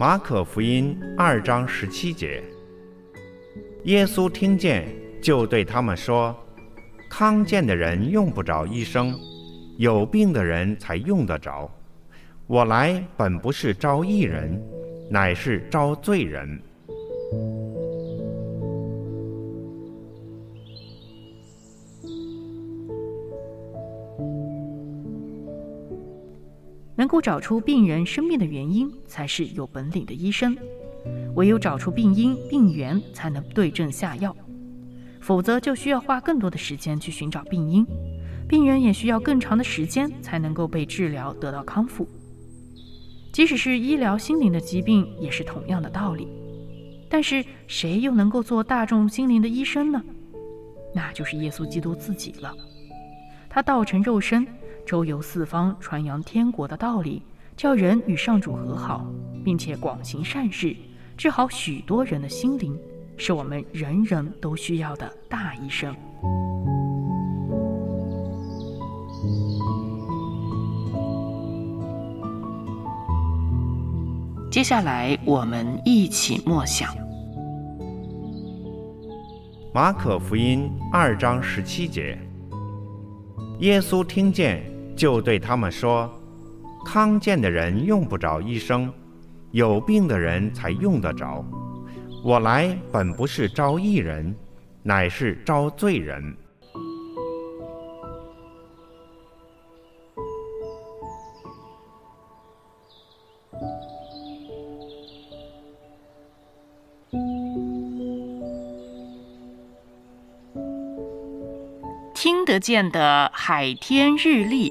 马可福音二章十七节，耶稣听见，就对他们说：“康健的人用不着医生，有病的人才用得着。”我来本不是招义人，乃是招罪人。能够找出病人生病的原因，才是有本领的医生。唯有找出病因、病源，才能对症下药。否则，就需要花更多的时间去寻找病因，病人也需要更长的时间才能够被治疗得到康复。即使是医疗心灵的疾病，也是同样的道理。但是，谁又能够做大众心灵的医生呢？那就是耶稣基督自己了。他道成肉身，周游四方，传扬天国的道理，叫人与上主和好，并且广行善事，治好许多人的心灵，是我们人人都需要的大医生。接下来，我们一起默想《马可福音》二章十七节。耶稣听见，就对他们说：“康健的人用不着医生，有病的人才用得着。我来本不是招义人，乃是招罪人。”听得见的海天日历，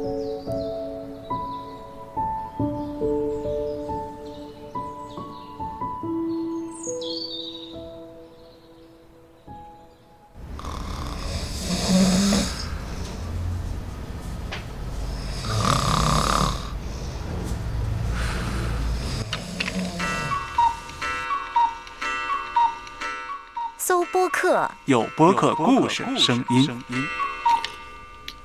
搜播客，有播客故事声音。